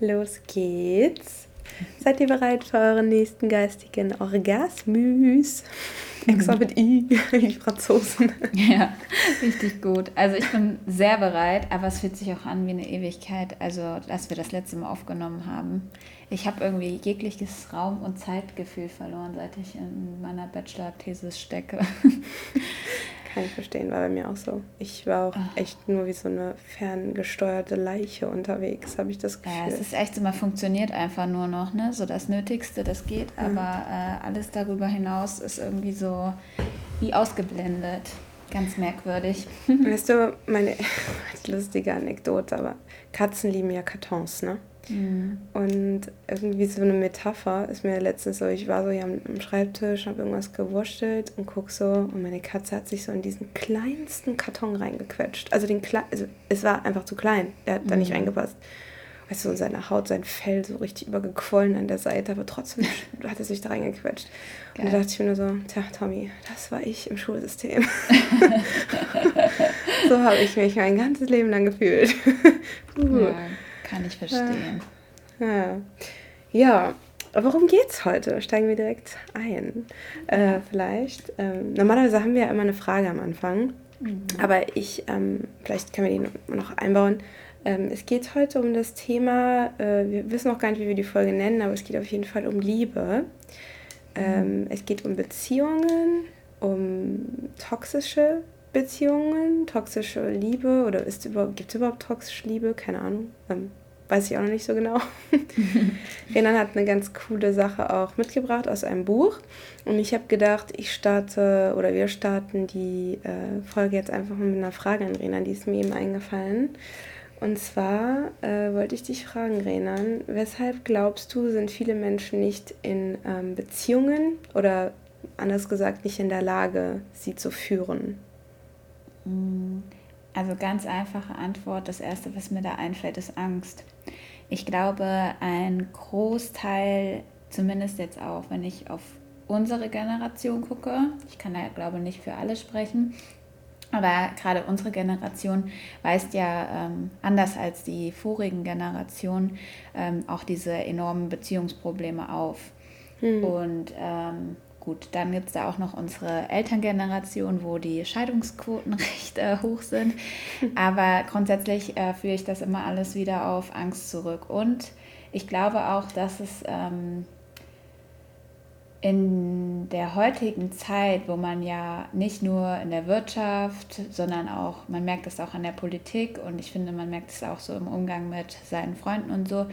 Los geht's. Seid ihr bereit für euren nächsten geistigen Orgasmus? Extra mit I, wie die Franzosen. Ja, richtig gut. Also ich bin sehr bereit, aber es fühlt sich auch an wie eine Ewigkeit, also dass wir das letzte Mal aufgenommen haben. Ich habe irgendwie jegliches Raum- und Zeitgefühl verloren, seit ich in meiner Bachelor-Thesis stecke. Kann ich verstehen, war bei mir auch so. Ich war auch Ach. echt nur wie so eine ferngesteuerte Leiche unterwegs, habe ich das Gefühl. Ja, es ist echt man funktioniert einfach nur noch, ne? So das Nötigste, das geht, mhm. aber äh, alles darüber hinaus ist irgendwie so wie ausgeblendet. Ganz merkwürdig. Weißt du, meine lustige Anekdote, aber Katzen lieben ja Kartons, ne? Mhm. Und irgendwie so eine Metapher ist mir letztens so, ich war so hier am, am Schreibtisch, habe irgendwas gewurschtelt und guck so und meine Katze hat sich so in diesen kleinsten Karton reingequetscht. Also den also es war einfach zu klein, der hat mhm. da nicht mhm. reingepasst. Weißt du, seine Haut, sein Fell so richtig übergequollen an der Seite, aber trotzdem hat er sich da reingequetscht. Geil. Und da dachte ich mir nur so, tja, Tommy, das war ich im Schulsystem. so habe ich mich mein ganzes Leben lang gefühlt. uh. ja. Kann ich verstehen. Ja. ja. Worum geht's heute? Steigen wir direkt ein. Äh, vielleicht. Ähm, normalerweise haben wir ja immer eine Frage am Anfang. Mhm. Aber ich, ähm, vielleicht können wir die noch einbauen. Ähm, es geht heute um das Thema, äh, wir wissen noch gar nicht, wie wir die Folge nennen, aber es geht auf jeden Fall um Liebe. Ähm, mhm. Es geht um Beziehungen, um toxische Beziehungen, toxische Liebe oder gibt es überhaupt toxische Liebe? Keine Ahnung. Ähm, weiß ich auch noch nicht so genau. Renan hat eine ganz coole Sache auch mitgebracht aus einem Buch. Und ich habe gedacht, ich starte oder wir starten die äh, Folge jetzt einfach mit einer Frage an Renan, die ist mir eben eingefallen. Und zwar äh, wollte ich dich fragen, Renan, weshalb glaubst du, sind viele Menschen nicht in ähm, Beziehungen oder anders gesagt nicht in der Lage, sie zu führen? Mm, also ganz einfache Antwort. Das Erste, was mir da einfällt, ist Angst. Ich glaube, ein Großteil, zumindest jetzt auch, wenn ich auf unsere Generation gucke, ich kann da glaube nicht für alle sprechen, aber gerade unsere Generation weist ja ähm, anders als die vorigen Generationen ähm, auch diese enormen Beziehungsprobleme auf. Hm. Und ähm, Gut, dann gibt es da auch noch unsere Elterngeneration, wo die Scheidungsquoten recht äh, hoch sind. Aber grundsätzlich äh, führe ich das immer alles wieder auf Angst zurück. Und ich glaube auch, dass es ähm, in der heutigen Zeit, wo man ja nicht nur in der Wirtschaft, sondern auch, man merkt es auch an der Politik und ich finde, man merkt es auch so im Umgang mit seinen Freunden und so,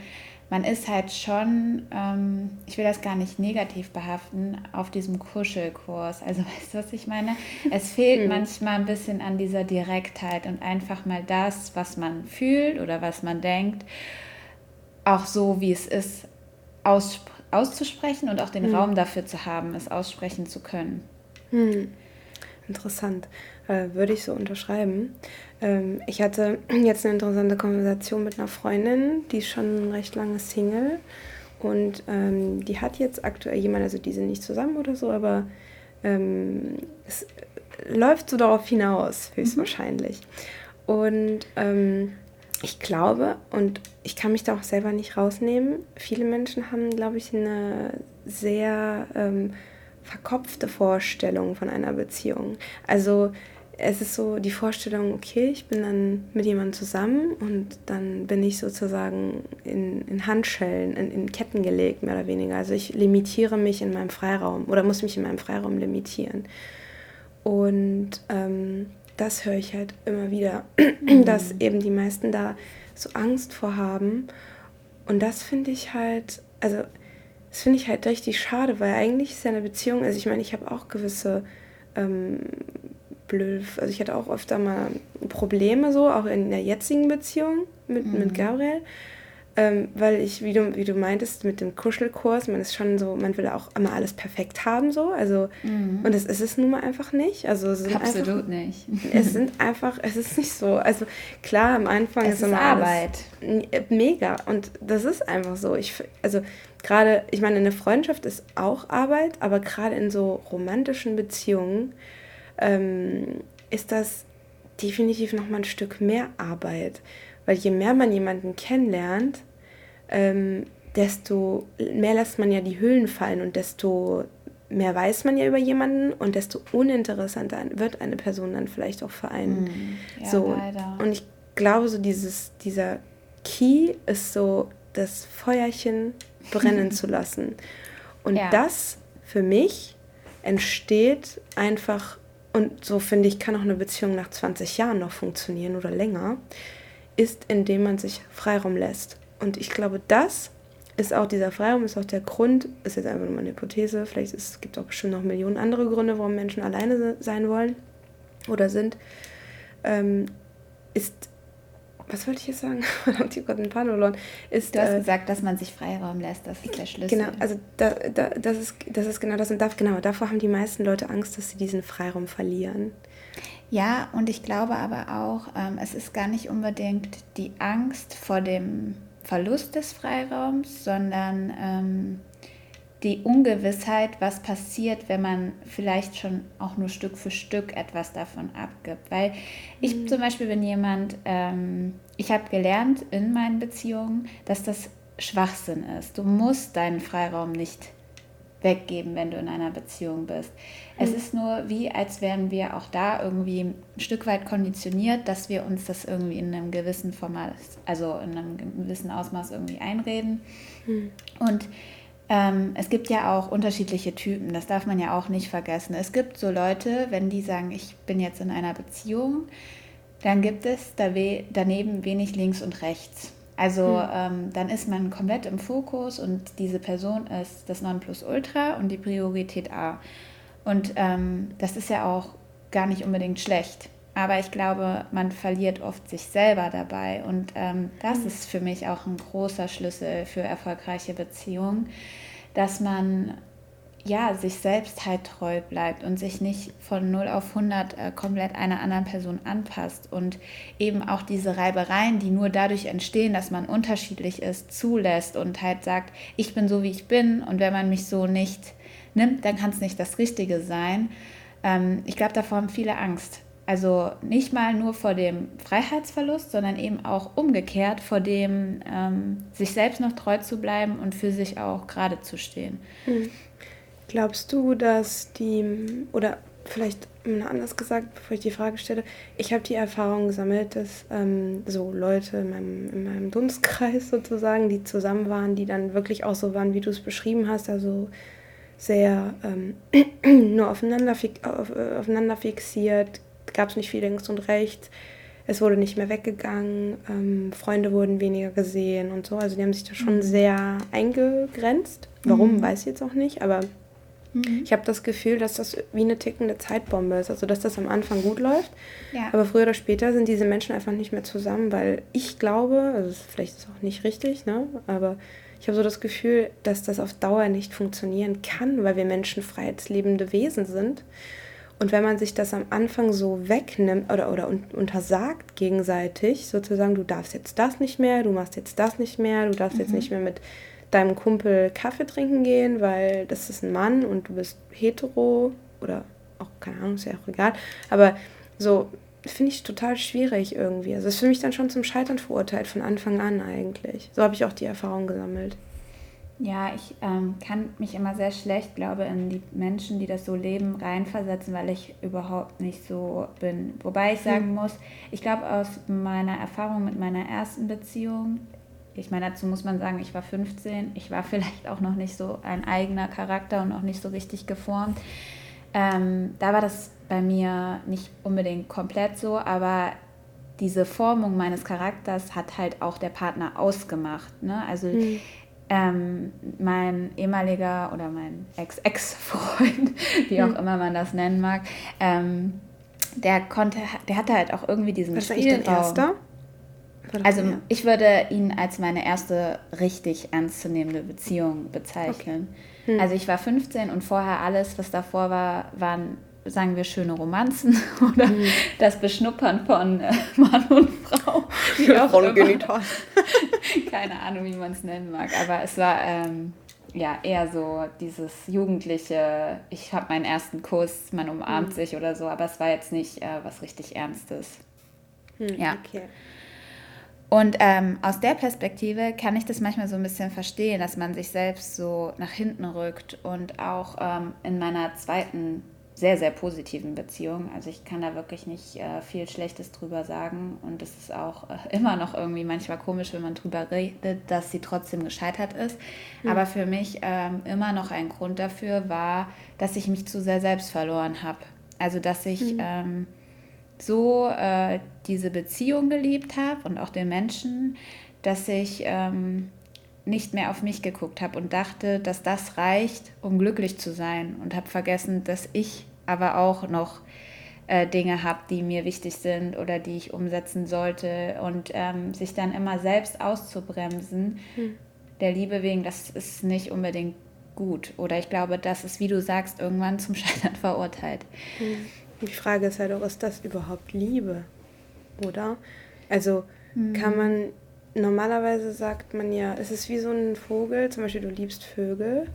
man ist halt schon, ähm, ich will das gar nicht negativ behaften, auf diesem Kuschelkurs. Also weißt du, was ich meine? Es fehlt mhm. manchmal ein bisschen an dieser Direktheit und einfach mal das, was man fühlt oder was man denkt, auch so, wie es ist, auszusprechen und auch den mhm. Raum dafür zu haben, es aussprechen zu können. Mhm. Interessant. Äh, würde ich so unterschreiben. Ähm, ich hatte jetzt eine interessante Konversation mit einer Freundin, die ist schon recht lange Single. Und ähm, die hat jetzt aktuell jemanden, also die sind nicht zusammen oder so, aber ähm, es läuft so darauf hinaus, höchstwahrscheinlich. Mhm. Und ähm, ich glaube, und ich kann mich da auch selber nicht rausnehmen, viele Menschen haben, glaube ich, eine sehr ähm, verkopfte Vorstellung von einer Beziehung. Also es ist so die Vorstellung, okay, ich bin dann mit jemandem zusammen und dann bin ich sozusagen in, in Handschellen, in, in, Ketten gelegt, mehr oder weniger. Also ich limitiere mich in meinem Freiraum oder muss mich in meinem Freiraum limitieren. Und ähm, das höre ich halt immer wieder, mhm. dass eben die meisten da so Angst vor haben. Und das finde ich halt, also das finde ich halt richtig schade, weil eigentlich ist ja eine Beziehung, also ich meine, ich habe auch gewisse ähm, blöd, also ich hatte auch öfter mal Probleme so, auch in der jetzigen Beziehung mit, mhm. mit Gabriel. Ähm, weil ich, wie du, wie du meintest, mit dem Kuschelkurs, man ist schon so, man will auch immer alles perfekt haben, so. Also, mhm. und das ist es nun mal einfach nicht. Also, es Absolut einfach, nicht. Es sind einfach, es ist nicht so. Also klar, am Anfang es ist immer Arbeit. Alles mega. Und das ist einfach so. Ich, also gerade, ich meine, eine Freundschaft ist auch Arbeit, aber gerade in so romantischen Beziehungen ähm, ist das definitiv noch mal ein Stück mehr Arbeit. Weil je mehr man jemanden kennenlernt, ähm, desto mehr lässt man ja die Hüllen fallen und desto mehr weiß man ja über jemanden und desto uninteressanter wird eine Person dann vielleicht auch für einen. Mm, ja, so. Leider. Und ich glaube, so dieses, dieser Key ist so, das Feuerchen brennen zu lassen. Und ja. das für mich entsteht einfach, und so finde ich, kann auch eine Beziehung nach 20 Jahren noch funktionieren oder länger, ist, indem man sich Freiraum lässt. Und ich glaube, das ist auch dieser Freiraum, ist auch der Grund, ist jetzt einfach nur eine Hypothese, vielleicht ist, es gibt auch bestimmt noch Millionen andere Gründe, warum Menschen alleine sein wollen oder sind, ähm, ist was wollte ich jetzt sagen? Verdammt, ich gerade einen verloren. Ist, du hast äh, gesagt, dass man sich Freiraum lässt, das ist der Schlüssel. Genau, also da, da, das, ist, das ist genau das. Und darf, genau, davor haben die meisten Leute Angst, dass sie diesen Freiraum verlieren. Ja, und ich glaube aber auch, ähm, es ist gar nicht unbedingt die Angst vor dem Verlust des Freiraums, sondern ähm, die Ungewissheit, was passiert, wenn man vielleicht schon auch nur Stück für Stück etwas davon abgibt. Weil ich mhm. zum Beispiel bin jemand, ähm, ich habe gelernt in meinen Beziehungen, dass das Schwachsinn ist. Du musst deinen Freiraum nicht weggeben, wenn du in einer Beziehung bist. Mhm. Es ist nur wie, als wären wir auch da irgendwie ein Stück weit konditioniert, dass wir uns das irgendwie in einem gewissen Format, also in einem gewissen Ausmaß irgendwie einreden. Mhm. Und ähm, es gibt ja auch unterschiedliche Typen, das darf man ja auch nicht vergessen. Es gibt so Leute, wenn die sagen, ich bin jetzt in einer Beziehung, dann gibt es daneben wenig links und rechts. Also hm. ähm, dann ist man komplett im Fokus und diese Person ist das Nonplusultra und die Priorität A. Und ähm, das ist ja auch gar nicht unbedingt schlecht. Aber ich glaube, man verliert oft sich selber dabei. Und ähm, das mhm. ist für mich auch ein großer Schlüssel für erfolgreiche Beziehungen, dass man ja, sich selbst halt treu bleibt und sich nicht von 0 auf 100 äh, komplett einer anderen Person anpasst und eben auch diese Reibereien, die nur dadurch entstehen, dass man unterschiedlich ist, zulässt und halt sagt, ich bin so, wie ich bin und wenn man mich so nicht nimmt, dann kann es nicht das Richtige sein. Ähm, ich glaube, davor haben viele Angst, also nicht mal nur vor dem Freiheitsverlust, sondern eben auch umgekehrt vor dem, ähm, sich selbst noch treu zu bleiben und für sich auch gerade zu stehen. Hm. Glaubst du, dass die, oder vielleicht anders gesagt, bevor ich die Frage stelle, ich habe die Erfahrung gesammelt, dass ähm, so Leute in meinem, in meinem Dunstkreis sozusagen, die zusammen waren, die dann wirklich auch so waren, wie du es beschrieben hast, also sehr ähm, nur aufeinander, auf, äh, aufeinander fixiert, gab es nicht viel links und rechts. Es wurde nicht mehr weggegangen, ähm, Freunde wurden weniger gesehen und so. Also die haben sich da schon mhm. sehr eingegrenzt. Warum, mhm. weiß ich jetzt auch nicht, aber mhm. ich habe das Gefühl, dass das wie eine tickende Zeitbombe ist. Also dass das am Anfang gut läuft, ja. aber früher oder später sind diese Menschen einfach nicht mehr zusammen, weil ich glaube, also vielleicht ist es auch nicht richtig, ne? aber ich habe so das Gefühl, dass das auf Dauer nicht funktionieren kann, weil wir Menschen freiheitslebende Wesen sind und wenn man sich das am Anfang so wegnimmt oder, oder untersagt gegenseitig, sozusagen, du darfst jetzt das nicht mehr, du machst jetzt das nicht mehr, du darfst mhm. jetzt nicht mehr mit deinem Kumpel Kaffee trinken gehen, weil das ist ein Mann und du bist hetero oder auch, keine Ahnung, ist ja auch egal. Aber so finde ich total schwierig irgendwie. Also das ist für mich dann schon zum Scheitern verurteilt von Anfang an eigentlich. So habe ich auch die Erfahrung gesammelt. Ja, ich ähm, kann mich immer sehr schlecht, glaube in die Menschen, die das so leben, reinversetzen, weil ich überhaupt nicht so bin. Wobei ich sagen hm. muss, ich glaube aus meiner Erfahrung mit meiner ersten Beziehung, ich meine, dazu muss man sagen, ich war 15, ich war vielleicht auch noch nicht so ein eigener Charakter und noch nicht so richtig geformt. Ähm, da war das bei mir nicht unbedingt komplett so, aber diese Formung meines Charakters hat halt auch der Partner ausgemacht. Ne? Also mhm ähm, mein ehemaliger oder mein Ex-Ex-Freund, wie auch mhm. immer man das nennen mag, ähm, der konnte, der hatte halt auch irgendwie diesen Was Spielraum. Erster? Also ja. ich würde ihn als meine erste richtig ernstzunehmende Beziehung bezeichnen. Okay. Hm. Also ich war 15 und vorher alles, was davor war, waren sagen wir, schöne Romanzen oder mhm. das Beschnuppern von äh, Mann und Frau. von Genital. Keine Ahnung, wie man es nennen mag, aber es war ähm, ja eher so dieses jugendliche, ich habe meinen ersten Kuss, man umarmt mhm. sich oder so, aber es war jetzt nicht äh, was richtig Ernstes. Mhm, ja. Okay. Und ähm, aus der Perspektive kann ich das manchmal so ein bisschen verstehen, dass man sich selbst so nach hinten rückt und auch ähm, in meiner zweiten sehr, sehr positiven Beziehung. Also ich kann da wirklich nicht äh, viel Schlechtes drüber sagen. Und es ist auch äh, immer noch irgendwie manchmal komisch, wenn man drüber redet, dass sie trotzdem gescheitert ist. Mhm. Aber für mich ähm, immer noch ein Grund dafür war, dass ich mich zu sehr selbst verloren habe. Also dass ich mhm. ähm, so äh, diese Beziehung geliebt habe und auch den Menschen, dass ich ähm, nicht mehr auf mich geguckt habe und dachte, dass das reicht, um glücklich zu sein und habe vergessen, dass ich aber auch noch äh, Dinge habe, die mir wichtig sind oder die ich umsetzen sollte und ähm, sich dann immer selbst auszubremsen, hm. der Liebe wegen, das ist nicht unbedingt gut. Oder ich glaube, das ist, wie du sagst, irgendwann zum Scheitern verurteilt. Hm. Die Frage ist halt auch, ist das überhaupt Liebe? Oder? Also hm. kann man, normalerweise sagt man ja, es ist wie so ein Vogel, zum Beispiel du liebst Vögel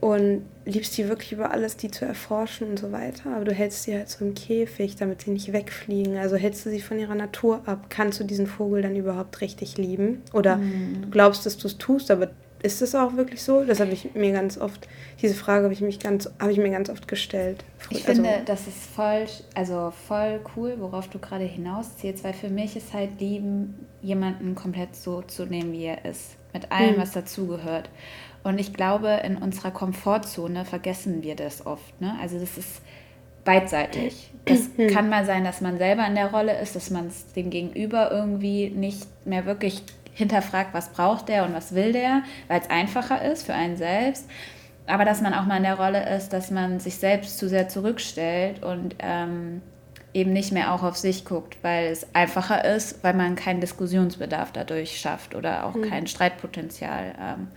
und liebst die wirklich über alles, die zu erforschen und so weiter. Aber du hältst sie halt so im Käfig, damit sie nicht wegfliegen. Also hältst du sie von ihrer Natur ab. Kannst du diesen Vogel dann überhaupt richtig lieben? Oder mhm. du glaubst, dass du es tust, aber ist es auch wirklich so? Das habe ich mir ganz oft, diese Frage habe ich, mich ganz, habe ich mir ganz oft gestellt. Ich also, finde, das ist voll, also voll cool, worauf du gerade hinausziehst, weil für mich ist halt lieben, jemanden komplett so zu nehmen, wie er ist. Mit allem, mhm. was dazugehört. Und ich glaube, in unserer Komfortzone vergessen wir das oft. Ne? Also das ist beidseitig. Das mhm. kann mal sein, dass man selber in der Rolle ist, dass man es dem Gegenüber irgendwie nicht mehr wirklich hinterfragt, was braucht der und was will der, weil es einfacher ist für einen selbst. Aber dass man auch mal in der Rolle ist, dass man sich selbst zu sehr zurückstellt und ähm, eben nicht mehr auch auf sich guckt, weil es einfacher ist, weil man keinen Diskussionsbedarf dadurch schafft oder auch mhm. kein Streitpotenzial. Ähm,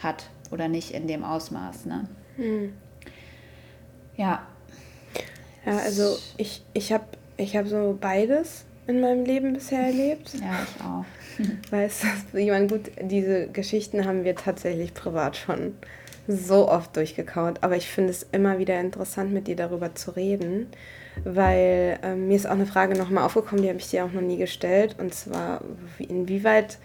hat oder nicht in dem Ausmaß. Ne? Hm. Ja. Ja, also ich, ich habe ich hab so beides in meinem Leben bisher erlebt. Ja, ich auch. Weißt du, ich meine, gut, diese Geschichten haben wir tatsächlich privat schon so oft durchgekaut, aber ich finde es immer wieder interessant, mit dir darüber zu reden, weil äh, mir ist auch eine Frage nochmal aufgekommen, die habe ich dir auch noch nie gestellt, und zwar, inwieweit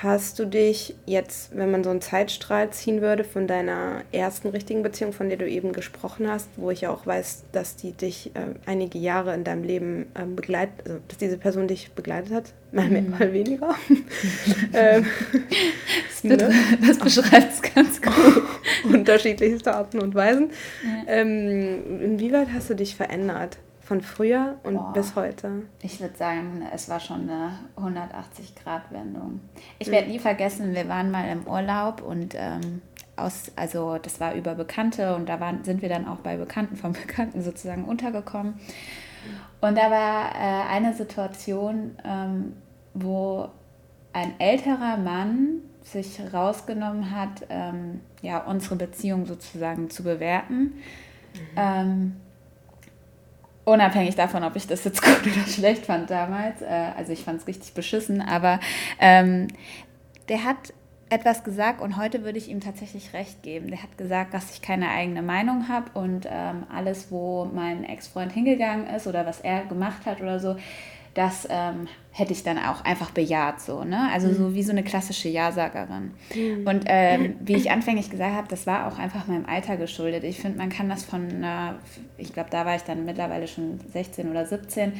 Hast du dich jetzt, wenn man so einen Zeitstrahl ziehen würde von deiner ersten richtigen Beziehung, von der du eben gesprochen hast, wo ich auch weiß, dass die dich äh, einige Jahre in deinem Leben äh, begleitet, also dass diese Person dich begleitet hat, mal mehr, mal weniger. ähm, das, ne? das beschreibt es ganz gut. Unterschiedlichste Arten und Weisen. Ja. Ähm, inwieweit hast du dich verändert? Von früher und Boah. bis heute? Ich würde sagen, es war schon eine 180-Grad-Wendung. Ich werde nie vergessen, wir waren mal im Urlaub und ähm, aus, also das war über Bekannte und da waren, sind wir dann auch bei Bekannten von Bekannten sozusagen untergekommen. Und da war äh, eine Situation, ähm, wo ein älterer Mann sich rausgenommen hat, ähm, ja, unsere Beziehung sozusagen zu bewerten. Mhm. Ähm, unabhängig davon, ob ich das jetzt gut oder schlecht fand damals, äh, also ich fand es richtig beschissen, aber ähm, der hat etwas gesagt und heute würde ich ihm tatsächlich recht geben. Der hat gesagt, dass ich keine eigene Meinung habe und ähm, alles, wo mein Ex-Freund hingegangen ist oder was er gemacht hat oder so, das ähm, hätte ich dann auch einfach bejaht, so, ne? Also mhm. so wie so eine klassische Ja-Sagerin. Mhm. Und ähm, wie ich anfänglich gesagt habe, das war auch einfach meinem Alter geschuldet. Ich finde, man kann das von einer, ich glaube, da war ich dann mittlerweile schon 16 oder 17,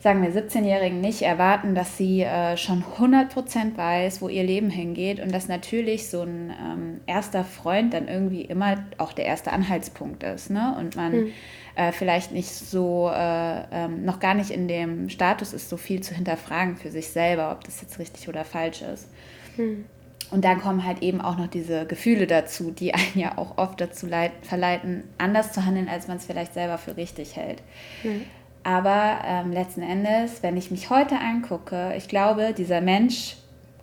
sagen wir 17-Jährigen nicht erwarten, dass sie äh, schon 100% weiß, wo ihr Leben hingeht und dass natürlich so ein ähm, erster Freund dann irgendwie immer auch der erste Anhaltspunkt ist, ne? Und man mhm äh, vielleicht nicht so, äh, ähm, noch gar nicht in dem Status ist, so viel zu hinterfragen für sich selber, ob das jetzt richtig oder falsch ist. Hm. Und dann kommen halt eben auch noch diese Gefühle dazu, die einen ja auch oft dazu verleiten, anders zu handeln, als man es vielleicht selber für richtig hält. Hm. Aber ähm, letzten Endes, wenn ich mich heute angucke, ich glaube, dieser Mensch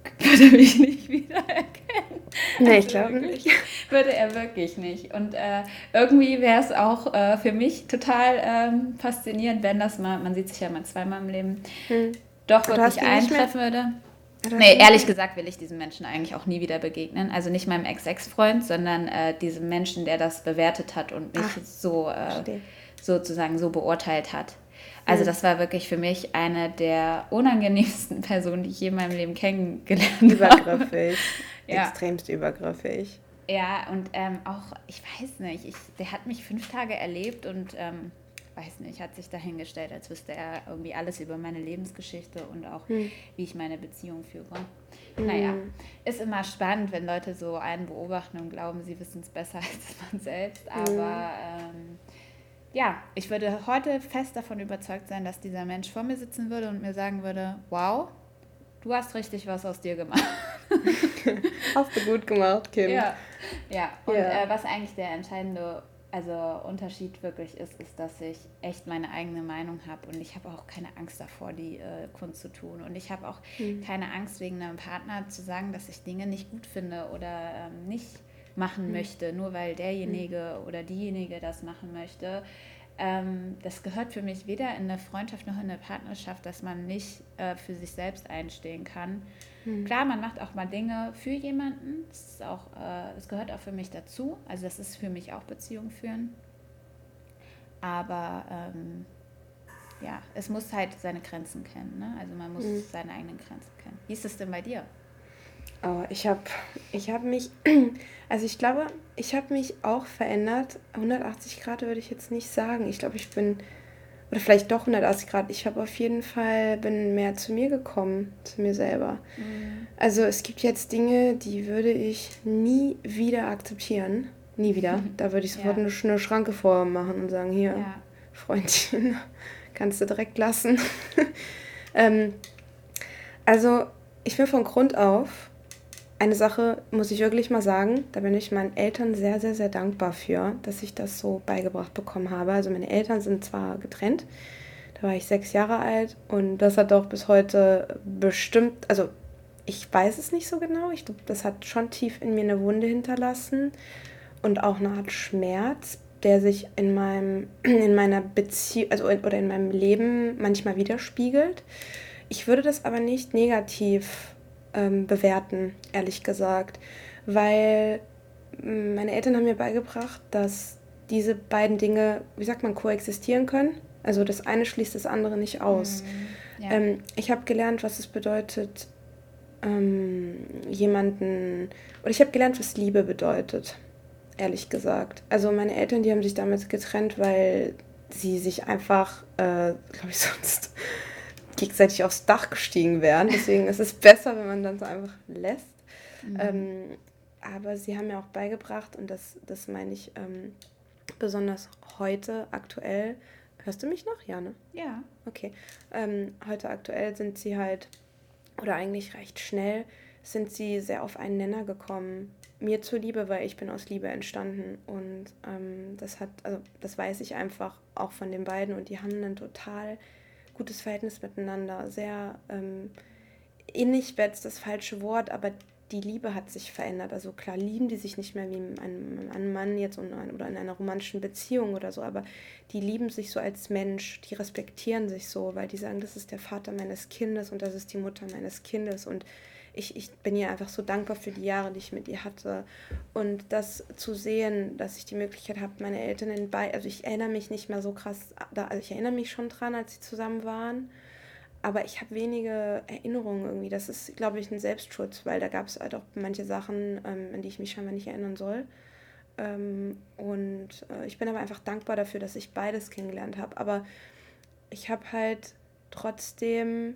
würde mich nicht wiedererkennen. Nee, also ich glaube nicht. Würde er wirklich nicht. Und äh, irgendwie wäre es auch äh, für mich total ähm, faszinierend, wenn das mal, man sieht sich ja mal zweimal im Leben, hm. doch wirklich eintreffen würde. Nee, ehrlich gesagt will ich diesem Menschen eigentlich auch nie wieder begegnen. Also nicht meinem Ex-Ex-Freund, sondern äh, diesem Menschen, der das bewertet hat und mich Ach, so äh, sozusagen so beurteilt hat. Also das war wirklich für mich eine der unangenehmsten Personen, die ich je in meinem Leben kennengelernt habe. Übergriffig. ja. Extremst übergriffig. Ja, und ähm, auch, ich weiß nicht, ich, der hat mich fünf Tage erlebt und ähm, weiß nicht, hat sich dahingestellt, als wüsste er irgendwie alles über meine Lebensgeschichte und auch, hm. wie ich meine Beziehung führe. Hm. Naja, ist immer spannend, wenn Leute so einen beobachten und glauben, sie wissen es besser als man selbst. Hm. Aber ähm, ja, ich würde heute fest davon überzeugt sein, dass dieser Mensch vor mir sitzen würde und mir sagen würde, wow, du hast richtig was aus dir gemacht. hast du gut gemacht, Kim. Ja, ja. und ja. Äh, was eigentlich der entscheidende also Unterschied wirklich ist, ist, dass ich echt meine eigene Meinung habe und ich habe auch keine Angst davor, die äh, Kunst zu tun. Und ich habe auch mhm. keine Angst, wegen einem Partner zu sagen, dass ich Dinge nicht gut finde oder ähm, nicht machen mhm. möchte, nur weil derjenige mhm. oder diejenige das machen möchte. Ähm, das gehört für mich weder in eine Freundschaft noch in eine Partnerschaft, dass man nicht äh, für sich selbst einstehen kann. Mhm. Klar, man macht auch mal Dinge für jemanden. Das, ist auch, äh, das gehört auch für mich dazu. Also das ist für mich auch Beziehung führen. Aber ähm, ja, es muss halt seine Grenzen kennen. Ne? Also man muss mhm. seine eigenen Grenzen kennen. Wie ist es denn bei dir? Oh, ich habe ich hab mich, also ich glaube, ich habe mich auch verändert. 180 Grad würde ich jetzt nicht sagen. Ich glaube, ich bin, oder vielleicht doch 180 Grad. Ich habe auf jeden Fall, bin mehr zu mir gekommen, zu mir selber. Mhm. Also es gibt jetzt Dinge, die würde ich nie wieder akzeptieren. Nie wieder. Mhm. Da würde ich sofort ja. eine, eine Schranke vormachen und sagen, hier, ja. Freundchen, kannst du direkt lassen. ähm, also ich bin von Grund auf eine Sache muss ich wirklich mal sagen, da bin ich meinen Eltern sehr, sehr, sehr dankbar für, dass ich das so beigebracht bekommen habe. Also meine Eltern sind zwar getrennt, da war ich sechs Jahre alt und das hat auch bis heute bestimmt, also ich weiß es nicht so genau, ich glaube, das hat schon tief in mir eine Wunde hinterlassen und auch eine Art Schmerz, der sich in meinem, in meiner Beziehung, also in, oder in meinem Leben manchmal widerspiegelt. Ich würde das aber nicht negativ ähm, bewerten, ehrlich gesagt. Weil mm, meine Eltern haben mir beigebracht, dass diese beiden Dinge, wie sagt man, koexistieren können. Also das eine schließt das andere nicht aus. Mhm, ja. ähm, ich habe gelernt, was es bedeutet, ähm, jemanden, oder ich habe gelernt, was Liebe bedeutet, ehrlich gesagt. Also meine Eltern, die haben sich damals getrennt, weil sie sich einfach, äh, glaube ich, sonst gegenseitig aufs Dach gestiegen wären. Deswegen ist es besser, wenn man dann so einfach lässt. Mhm. Ähm, aber sie haben mir auch beigebracht, und das, das meine ich ähm, besonders heute aktuell. Hörst du mich noch? Ja, ne? Ja. Okay. Ähm, heute aktuell sind sie halt, oder eigentlich recht schnell, sind sie sehr auf einen Nenner gekommen. Mir zuliebe, weil ich bin aus Liebe entstanden. Und ähm, das hat, also das weiß ich einfach auch von den beiden. Und die haben einen total gutes Verhältnis miteinander. Sehr ähm, innig wäre jetzt das falsche Wort, aber die Liebe hat sich verändert. Also klar lieben die sich nicht mehr wie ein, ein Mann jetzt oder in einer romantischen Beziehung oder so, aber die lieben sich so als Mensch, die respektieren sich so, weil die sagen, das ist der Vater meines Kindes und das ist die Mutter meines Kindes und ich, ich bin ihr einfach so dankbar für die Jahre, die ich mit ihr hatte. Und das zu sehen, dass ich die Möglichkeit habe, meine Eltern in bei, also ich erinnere mich nicht mehr so krass, da, also ich erinnere mich schon dran, als sie zusammen waren, aber ich habe wenige Erinnerungen irgendwie. Das ist, glaube ich, ein Selbstschutz, weil da gab es halt auch manche Sachen, ähm, an die ich mich scheinbar nicht erinnern soll. Ähm, und äh, ich bin aber einfach dankbar dafür, dass ich beides kennengelernt habe. Aber ich habe halt trotzdem,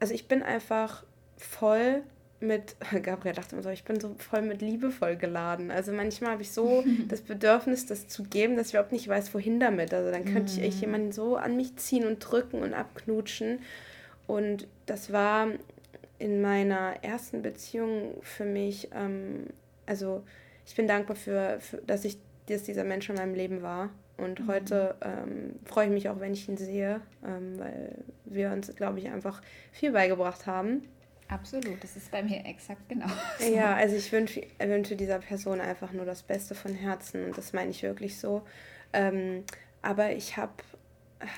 also ich bin einfach voll mit, Gabriel dachte immer so, ich bin so voll mit Liebe voll geladen. Also manchmal habe ich so das Bedürfnis, das zu geben, dass ich überhaupt nicht weiß, wohin damit. Also dann könnte ich echt mm. jemanden so an mich ziehen und drücken und abknutschen. Und das war in meiner ersten Beziehung für mich, ähm, also ich bin dankbar für, für, dass ich, dass dieser Mensch in meinem Leben war. Und mhm. heute ähm, freue ich mich auch, wenn ich ihn sehe, ähm, weil wir uns, glaube ich, einfach viel beigebracht haben. Absolut, das ist bei mir exakt genau. Ja, also ich wünsche, wünsche dieser Person einfach nur das Beste von Herzen und das meine ich wirklich so. Ähm, aber ich habe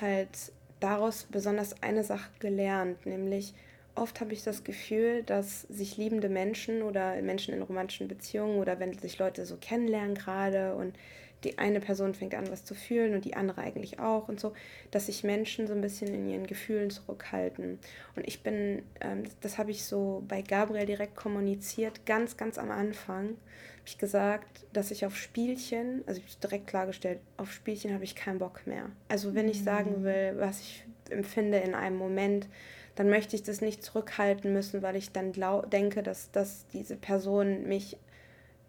halt daraus besonders eine Sache gelernt, nämlich oft habe ich das Gefühl, dass sich liebende Menschen oder Menschen in romantischen Beziehungen oder wenn sich Leute so kennenlernen gerade und die eine Person fängt an, was zu fühlen und die andere eigentlich auch und so, dass sich Menschen so ein bisschen in ihren Gefühlen zurückhalten. Und ich bin, ähm, das habe ich so bei Gabriel direkt kommuniziert, ganz, ganz am Anfang habe ich gesagt, dass ich auf Spielchen, also ich habe direkt klargestellt, auf Spielchen habe ich keinen Bock mehr. Also wenn ich sagen mhm. will, was ich empfinde in einem Moment, dann möchte ich das nicht zurückhalten müssen, weil ich dann denke, dass, dass diese Person mich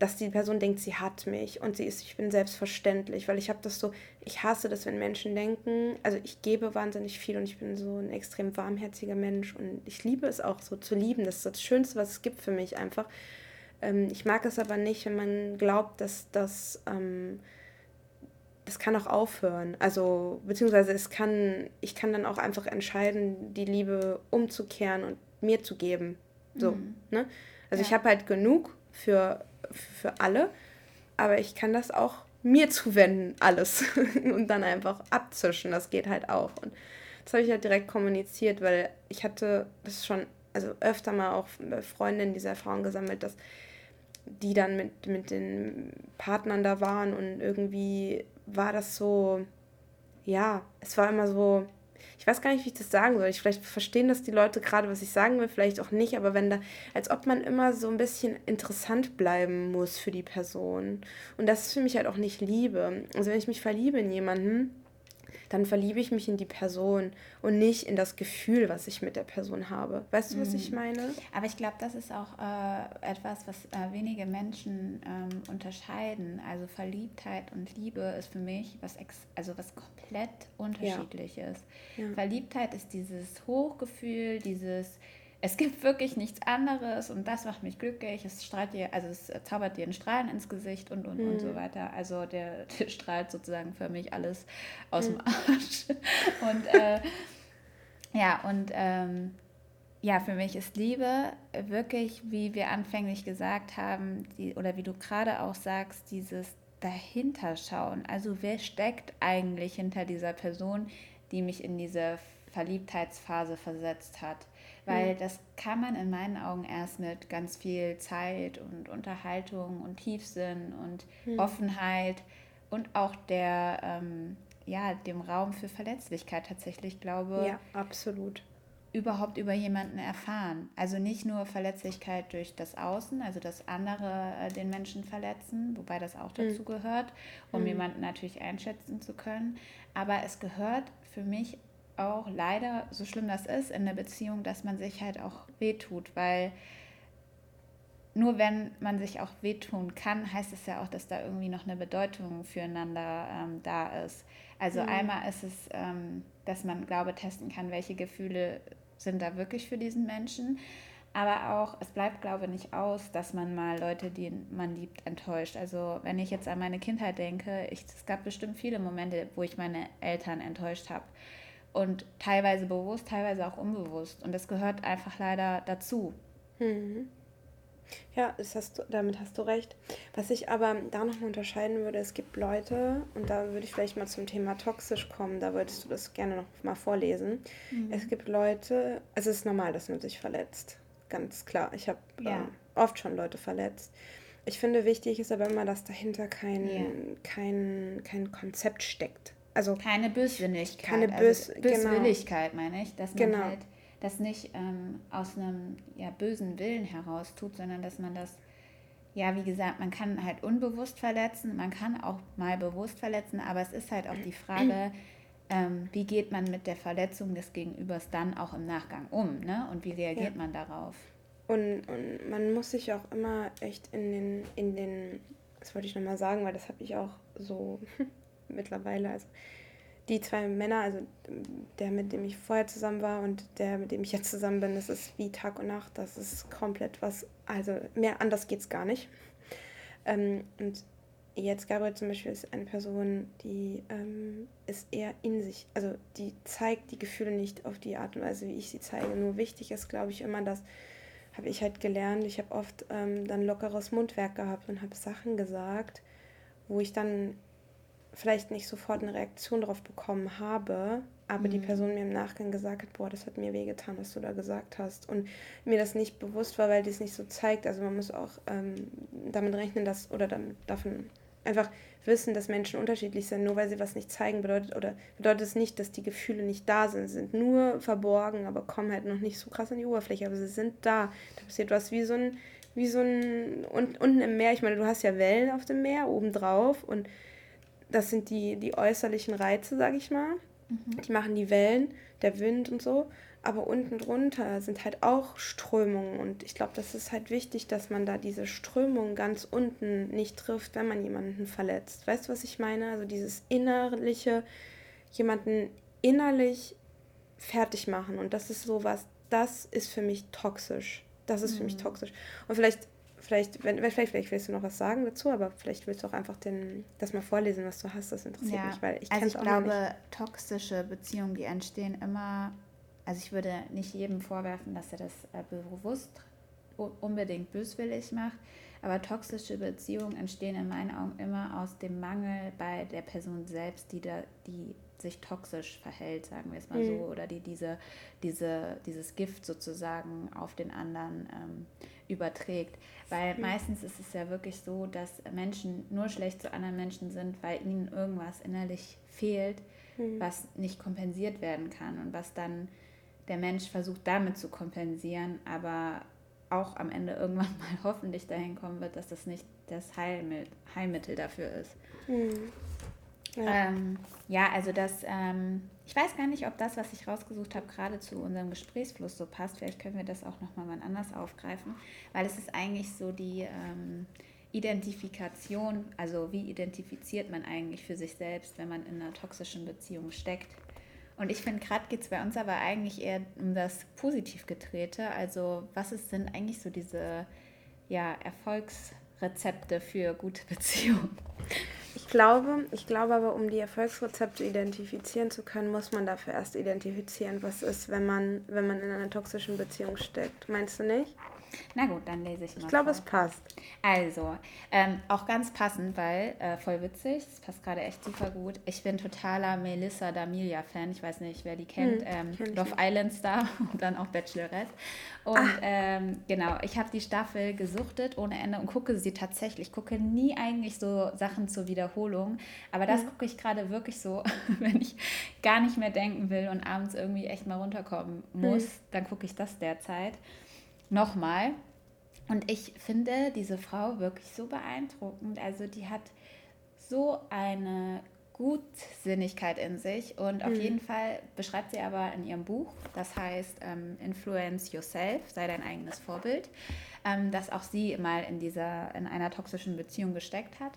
dass die Person denkt, sie hat mich und sie ist, ich bin selbstverständlich, weil ich habe das so, ich hasse das, wenn Menschen denken, also ich gebe wahnsinnig viel und ich bin so ein extrem warmherziger Mensch und ich liebe es auch so zu lieben, das ist das Schönste, was es gibt für mich einfach. Ähm, ich mag es aber nicht, wenn man glaubt, dass das, ähm, das kann auch aufhören, also beziehungsweise es kann, ich kann dann auch einfach entscheiden, die Liebe umzukehren und mir zu geben, so, mhm. ne? Also ja. ich habe halt genug für für alle, aber ich kann das auch mir zuwenden, alles. und dann einfach abzischen, das geht halt auch. Und das habe ich halt direkt kommuniziert, weil ich hatte das schon, also öfter mal auch bei Freundinnen dieser Frauen gesammelt, dass die dann mit, mit den Partnern da waren und irgendwie war das so, ja, es war immer so, ich weiß gar nicht, wie ich das sagen soll. Ich, vielleicht verstehen das die Leute gerade, was ich sagen will, vielleicht auch nicht, aber wenn da, als ob man immer so ein bisschen interessant bleiben muss für die Person. Und das ist für mich halt auch nicht Liebe. Also wenn ich mich verliebe in jemanden, dann verliebe ich mich in die Person und nicht in das Gefühl, was ich mit der Person habe. Weißt du, was ich mhm. meine? Aber ich glaube, das ist auch äh, etwas, was äh, wenige Menschen ähm, unterscheiden. Also Verliebtheit und Liebe ist für mich was, ex also was komplett unterschiedliches. Ja. Ja. Verliebtheit ist dieses Hochgefühl, dieses es gibt wirklich nichts anderes und das macht mich glücklich. Es strahlt dir, also es zaubert dir einen Strahlen ins Gesicht und und, mhm. und so mhm. weiter. Also der, der, strahlt sozusagen für mich alles aus mhm. dem Arsch. Und äh, ja, und ähm, ja, für mich ist Liebe wirklich, wie wir anfänglich gesagt haben, die, oder wie du gerade auch sagst, dieses Dahinterschauen. Also wer steckt eigentlich hinter dieser Person, die mich in diese Verliebtheitsphase versetzt hat? weil mhm. das kann man in meinen Augen erst mit ganz viel Zeit und Unterhaltung und Tiefsinn und mhm. Offenheit und auch der, ähm, ja, dem Raum für Verletzlichkeit tatsächlich, glaube Ja, absolut. Überhaupt über jemanden erfahren. Also nicht nur Verletzlichkeit durch das Außen, also dass andere äh, den Menschen verletzen, wobei das auch dazu mhm. gehört, um mhm. jemanden natürlich einschätzen zu können. Aber es gehört für mich auch leider, so schlimm das ist, in der Beziehung, dass man sich halt auch wehtut, weil nur wenn man sich auch wehtun kann, heißt es ja auch, dass da irgendwie noch eine Bedeutung füreinander ähm, da ist. Also mhm. einmal ist es, ähm, dass man, glaube testen kann, welche Gefühle sind da wirklich für diesen Menschen. Aber auch, es bleibt, glaube ich, nicht aus, dass man mal Leute, die man liebt, enttäuscht. Also wenn ich jetzt an meine Kindheit denke, ich, es gab bestimmt viele Momente, wo ich meine Eltern enttäuscht habe. Und teilweise bewusst, teilweise auch unbewusst. Und das gehört einfach leider dazu. Mhm. Ja, das hast du, damit hast du recht. Was ich aber da noch mal unterscheiden würde, es gibt Leute, und da würde ich vielleicht mal zum Thema toxisch kommen, da würdest du das gerne noch mal vorlesen. Mhm. Es gibt Leute, also es ist normal, dass man sich verletzt. Ganz klar. Ich habe ja. ähm, oft schon Leute verletzt. Ich finde, wichtig ist aber immer, dass dahinter kein, ja. kein, kein Konzept steckt. Also keine Böswilligkeit. Keine Bös also Böswilligkeit, genau. meine ich, dass man genau. halt das nicht ähm, aus einem ja, bösen Willen heraus tut, sondern dass man das, ja, wie gesagt, man kann halt unbewusst verletzen, man kann auch mal bewusst verletzen, aber es ist halt auch die Frage, ähm, wie geht man mit der Verletzung des Gegenübers dann auch im Nachgang um, ne? Und wie reagiert ja. man darauf? Und, und man muss sich auch immer echt in den, in den, das wollte ich nochmal sagen, weil das habe ich auch so mittlerweile. Also die zwei Männer, also der, mit dem ich vorher zusammen war und der, mit dem ich jetzt zusammen bin, das ist wie Tag und Nacht. Das ist komplett was, also mehr anders geht es gar nicht. Ähm, und jetzt Gabriel zum Beispiel ist eine Person, die ähm, ist eher in sich, also die zeigt die Gefühle nicht auf die Art und Weise, wie ich sie zeige. Nur wichtig ist, glaube ich, immer, dass habe ich halt gelernt. Ich habe oft ähm, dann lockeres Mundwerk gehabt und habe Sachen gesagt, wo ich dann vielleicht nicht sofort eine Reaktion darauf bekommen habe, aber mhm. die Person mir im Nachgang gesagt hat, boah, das hat mir wehgetan, was du da gesagt hast. Und mir das nicht bewusst war, weil die es nicht so zeigt. Also man muss auch ähm, damit rechnen, dass, oder damit, davon einfach wissen, dass Menschen unterschiedlich sind, nur weil sie was nicht zeigen, bedeutet oder bedeutet es nicht, dass die Gefühle nicht da sind, sie sind nur verborgen, aber kommen halt noch nicht so krass an die Oberfläche, aber sie sind da. Da passiert was wie so ein, wie so ein, und, unten im Meer, ich meine, du hast ja Wellen auf dem Meer obendrauf und das sind die, die äußerlichen Reize, sag ich mal. Mhm. Die machen die Wellen, der Wind und so aber unten drunter sind halt auch Strömungen und ich glaube, das ist halt wichtig, dass man da diese Strömungen ganz unten nicht trifft, wenn man jemanden verletzt. Weißt du, was ich meine? Also dieses innerliche, jemanden innerlich fertig machen und das ist sowas, das ist für mich toxisch. Das ist mhm. für mich mhm. toxisch. Und vielleicht vielleicht, wenn, vielleicht, vielleicht willst du noch was sagen dazu, aber vielleicht willst du auch einfach den, das mal vorlesen, was du hast. Das interessiert ja. mich, weil ich also ich auch glaube, toxische Beziehungen, die entstehen immer also ich würde nicht jedem vorwerfen, dass er das äh, bewusst unbedingt böswillig macht, aber toxische Beziehungen entstehen in meinen Augen immer aus dem Mangel bei der Person selbst, die, da, die sich toxisch verhält, sagen wir es mal mhm. so, oder die diese, diese, dieses Gift sozusagen auf den anderen ähm, überträgt. Weil mhm. meistens ist es ja wirklich so, dass Menschen nur schlecht zu anderen Menschen sind, weil ihnen irgendwas innerlich fehlt, mhm. was nicht kompensiert werden kann und was dann der Mensch versucht damit zu kompensieren, aber auch am Ende irgendwann mal hoffentlich dahin kommen wird, dass das nicht das Heilmittel, Heilmittel dafür ist. Mhm. Ja. Ähm, ja. also das, ähm, ich weiß gar nicht, ob das, was ich rausgesucht habe, gerade zu unserem Gesprächsfluss so passt. Vielleicht können wir das auch nochmal wann anders aufgreifen, weil es ist eigentlich so die ähm, Identifikation, also wie identifiziert man eigentlich für sich selbst, wenn man in einer toxischen Beziehung steckt. Und ich finde, gerade geht es bei uns aber eigentlich eher um das positiv gedrehte. Also was ist, sind eigentlich so diese ja, Erfolgsrezepte für gute Beziehungen? Ich glaube, ich glaube aber, um die Erfolgsrezepte identifizieren zu können, muss man dafür erst identifizieren, was ist, wenn man, wenn man in einer toxischen Beziehung steckt. Meinst du nicht? Na gut, dann lese ich mal. Ich glaube, es passt. Also, ähm, auch ganz passend, weil äh, voll witzig, es passt gerade echt super gut. Ich bin totaler Melissa D'Amelia-Fan. Ich weiß nicht, wer die kennt. Hm, ähm, Love Island Star und dann auch Bachelorette. Und ah. ähm, genau, ich habe die Staffel gesuchtet ohne Ende und gucke sie tatsächlich. Ich gucke nie eigentlich so Sachen zur Wiederholung. Aber das hm. gucke ich gerade wirklich so, wenn ich gar nicht mehr denken will und abends irgendwie echt mal runterkommen muss, hm. dann gucke ich das derzeit nochmal. Und ich finde diese Frau wirklich so beeindruckend. Also die hat so eine Gutsinnigkeit in sich und auf mhm. jeden Fall beschreibt sie aber in ihrem Buch, das heißt ähm, Influence Yourself, sei dein eigenes Vorbild, ähm, dass auch sie mal in dieser in einer toxischen Beziehung gesteckt hat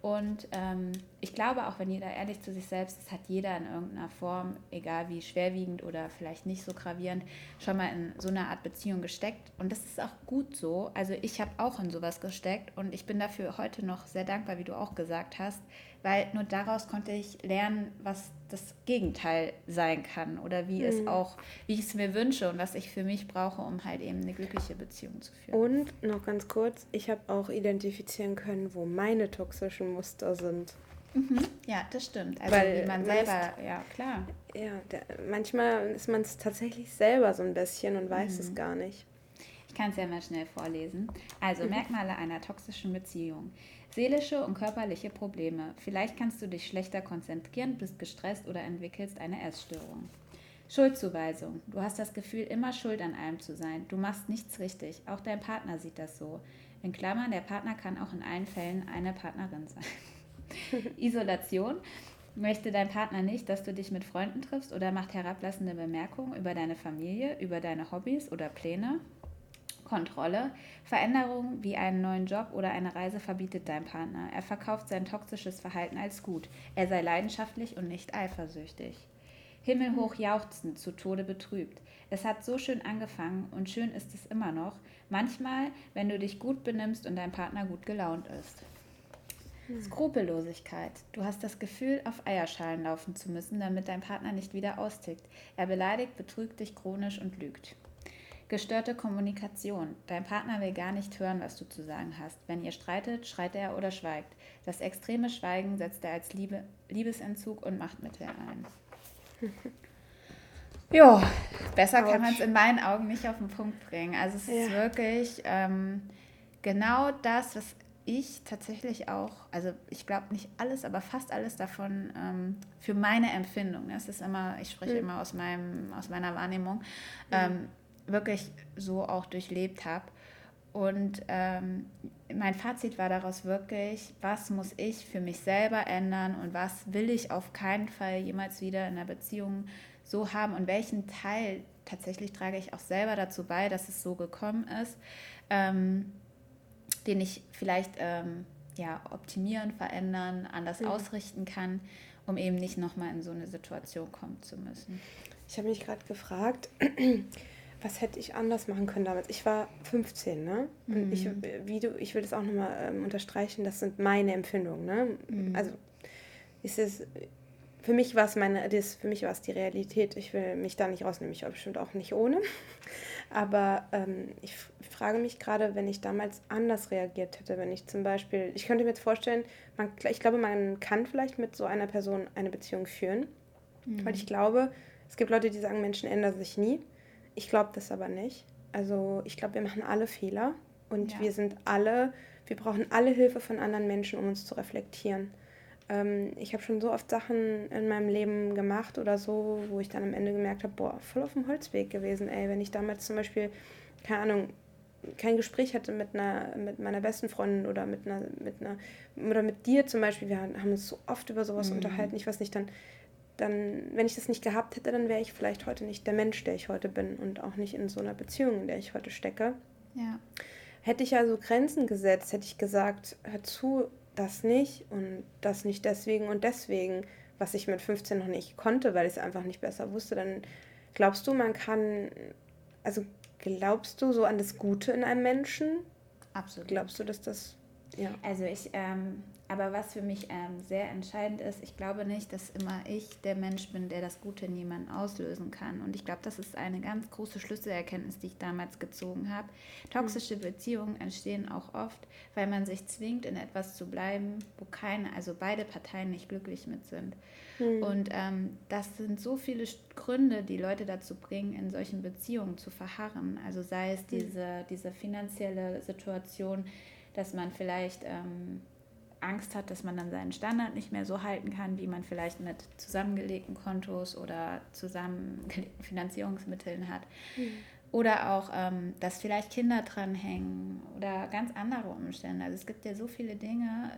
und ähm, ich glaube, auch wenn jeder ehrlich zu sich selbst ist, hat jeder in irgendeiner Form, egal wie schwerwiegend oder vielleicht nicht so gravierend, schon mal in so einer Art Beziehung gesteckt. Und das ist auch gut so. Also ich habe auch in sowas gesteckt und ich bin dafür heute noch sehr dankbar, wie du auch gesagt hast, weil nur daraus konnte ich lernen, was das Gegenteil sein kann oder wie mhm. es auch, wie ich es mir wünsche und was ich für mich brauche, um halt eben eine glückliche Beziehung zu führen. Und noch ganz kurz, ich habe auch identifizieren können, wo meine toxischen Muster sind. Mhm. Ja, das stimmt. Also Weil wie man selber, ja klar. Ja, der, manchmal ist man es tatsächlich selber so ein bisschen und weiß mhm. es gar nicht. Ich kann es ja mal schnell vorlesen. Also mhm. Merkmale einer toxischen Beziehung. Seelische und körperliche Probleme. Vielleicht kannst du dich schlechter konzentrieren, bist gestresst oder entwickelst eine Essstörung. Schuldzuweisung. Du hast das Gefühl, immer schuld an allem zu sein. Du machst nichts richtig. Auch dein Partner sieht das so. In Klammern, der Partner kann auch in allen Fällen eine Partnerin sein. Isolation. Möchte dein Partner nicht, dass du dich mit Freunden triffst oder macht herablassende Bemerkungen über deine Familie, über deine Hobbys oder Pläne? Kontrolle. Veränderungen wie einen neuen Job oder eine Reise verbietet dein Partner. Er verkauft sein toxisches Verhalten als gut. Er sei leidenschaftlich und nicht eifersüchtig. Himmelhoch jauchzend, zu Tode betrübt. Es hat so schön angefangen und schön ist es immer noch. Manchmal, wenn du dich gut benimmst und dein Partner gut gelaunt ist. Hm. Skrupellosigkeit. Du hast das Gefühl, auf Eierschalen laufen zu müssen, damit dein Partner nicht wieder austickt. Er beleidigt, betrügt dich chronisch und lügt. Gestörte Kommunikation. Dein Partner will gar nicht hören, was du zu sagen hast. Wenn ihr streitet, schreit er oder schweigt. Das extreme Schweigen setzt er als Liebe, Liebesentzug und Machtmittel ein. ja, besser Ouch. kann man es in meinen Augen nicht auf den Punkt bringen. Also es ja. ist wirklich ähm, genau das, was ich tatsächlich auch, also ich glaube nicht alles, aber fast alles davon ähm, für meine Empfindung, das ist immer, ich spreche mhm. immer aus, meinem, aus meiner Wahrnehmung, mhm. ähm, wirklich so auch durchlebt habe. Und ähm, mein Fazit war daraus wirklich, was muss ich für mich selber ändern und was will ich auf keinen Fall jemals wieder in einer Beziehung so haben und welchen Teil tatsächlich trage ich auch selber dazu bei, dass es so gekommen ist, ähm, den ich vielleicht ähm, ja, optimieren, verändern, anders ja. ausrichten kann, um eben nicht nochmal in so eine Situation kommen zu müssen. Ich habe mich gerade gefragt, was hätte ich anders machen können damals? Ich war 15, ne? Und mhm. ich, wie du, ich will das auch nochmal ähm, unterstreichen, das sind meine Empfindungen, ne? Mhm. Also ist es, für mich war es meine, das, für mich war es die Realität. Ich will mich da nicht rausnehmen, ich war bestimmt auch nicht ohne. Aber ähm, ich frage mich gerade, wenn ich damals anders reagiert hätte, wenn ich zum Beispiel, ich könnte mir jetzt vorstellen, man, ich glaube, man kann vielleicht mit so einer Person eine Beziehung führen, mhm. weil ich glaube, es gibt Leute, die sagen, Menschen ändern sich nie. Ich glaube das aber nicht. Also ich glaube, wir machen alle Fehler und ja. wir sind alle, wir brauchen alle Hilfe von anderen Menschen, um uns zu reflektieren. Ähm, ich habe schon so oft Sachen in meinem Leben gemacht oder so, wo ich dann am Ende gemerkt habe, boah, voll auf dem Holzweg gewesen, ey. Wenn ich damals zum Beispiel, keine Ahnung, kein Gespräch hatte mit einer mit meiner besten Freundin oder mit einer mit einer oder mit dir zum Beispiel wir haben uns so oft über sowas mhm. unterhalten ich weiß nicht dann dann, wenn ich das nicht gehabt hätte, dann wäre ich vielleicht heute nicht der Mensch, der ich heute bin und auch nicht in so einer Beziehung, in der ich heute stecke. Ja. Hätte ich also Grenzen gesetzt, hätte ich gesagt, hör zu, das nicht und das nicht deswegen und deswegen, was ich mit 15 noch nicht konnte, weil ich es einfach nicht besser wusste, dann glaubst du, man kann, also glaubst du so an das Gute in einem Menschen? Absolut. Glaubst du, dass das, ja. Also ich ähm, aber was für mich ähm, sehr entscheidend ist, ich glaube nicht, dass immer ich der Mensch bin, der das Gute in jemanden auslösen kann. Und ich glaube, das ist eine ganz große Schlüsselerkenntnis, die ich damals gezogen habe. Toxische. Beziehungen entstehen auch oft, weil man sich zwingt, in etwas zu bleiben, wo keine, also beide Parteien nicht glücklich mit sind. Mhm. Und ähm, das sind so viele Gründe, die Leute dazu bringen, in solchen Beziehungen zu verharren. Also sei es mhm. diese, diese finanzielle Situation, dass man vielleicht... Ähm, Angst hat, dass man dann seinen Standard nicht mehr so halten kann, wie man vielleicht mit zusammengelegten Kontos oder zusammengelegten Finanzierungsmitteln hat. Mhm. Oder auch, ähm, dass vielleicht Kinder dranhängen oder ganz andere Umstände. Also es gibt ja so viele Dinge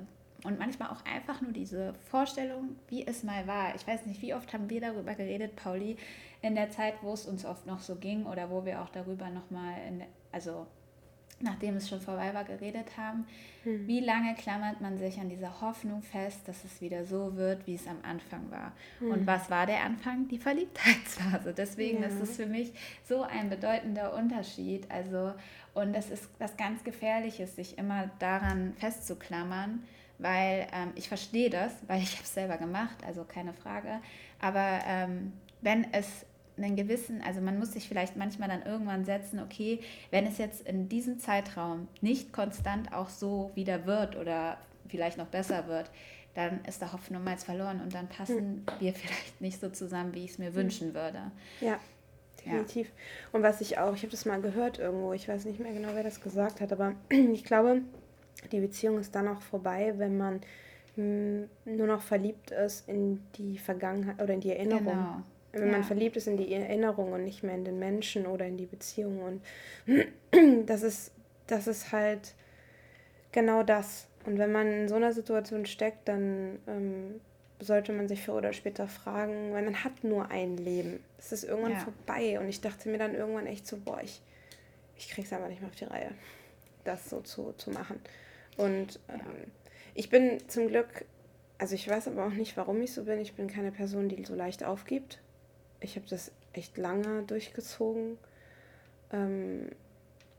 und manchmal auch einfach nur diese Vorstellung, wie es mal war. Ich weiß nicht, wie oft haben wir darüber geredet, Pauli, in der Zeit, wo es uns oft noch so ging oder wo wir auch darüber nochmal, also nachdem es schon vorbei war, geredet haben. Hm. Wie lange klammert man sich an dieser Hoffnung fest, dass es wieder so wird, wie es am Anfang war? Hm. Und was war der Anfang? Die Verliebtheitsphase. Deswegen ja. ist es für mich so ein bedeutender Unterschied. Also, und das ist was ganz Gefährliches, sich immer daran festzuklammern, weil ähm, ich verstehe das, weil ich habe es selber gemacht, also keine Frage. Aber ähm, wenn es einen gewissen, also man muss sich vielleicht manchmal dann irgendwann setzen, okay, wenn es jetzt in diesem Zeitraum nicht konstant auch so wieder wird oder vielleicht noch besser wird, dann ist der Hopfen nochmals verloren und dann passen hm. wir vielleicht nicht so zusammen, wie ich es mir hm. wünschen würde. Ja, definitiv. Ja. Und was ich auch, ich habe das mal gehört irgendwo, ich weiß nicht mehr genau, wer das gesagt hat, aber ich glaube, die Beziehung ist dann auch vorbei, wenn man hm, nur noch verliebt ist in die Vergangenheit oder in die Erinnerung. Genau. Wenn ja. man verliebt ist in die Erinnerung und nicht mehr in den Menschen oder in die Beziehung. Und das ist, das ist halt genau das. Und wenn man in so einer Situation steckt, dann ähm, sollte man sich früher oder später fragen, weil man hat nur ein Leben. Es ist irgendwann ja. vorbei. Und ich dachte mir dann irgendwann echt so, boah, ich, ich krieg's einfach nicht mehr auf die Reihe, das so zu, zu machen. Und ähm, ja. ich bin zum Glück, also ich weiß aber auch nicht, warum ich so bin. Ich bin keine Person, die so leicht aufgibt ich habe das echt lange durchgezogen. Ähm,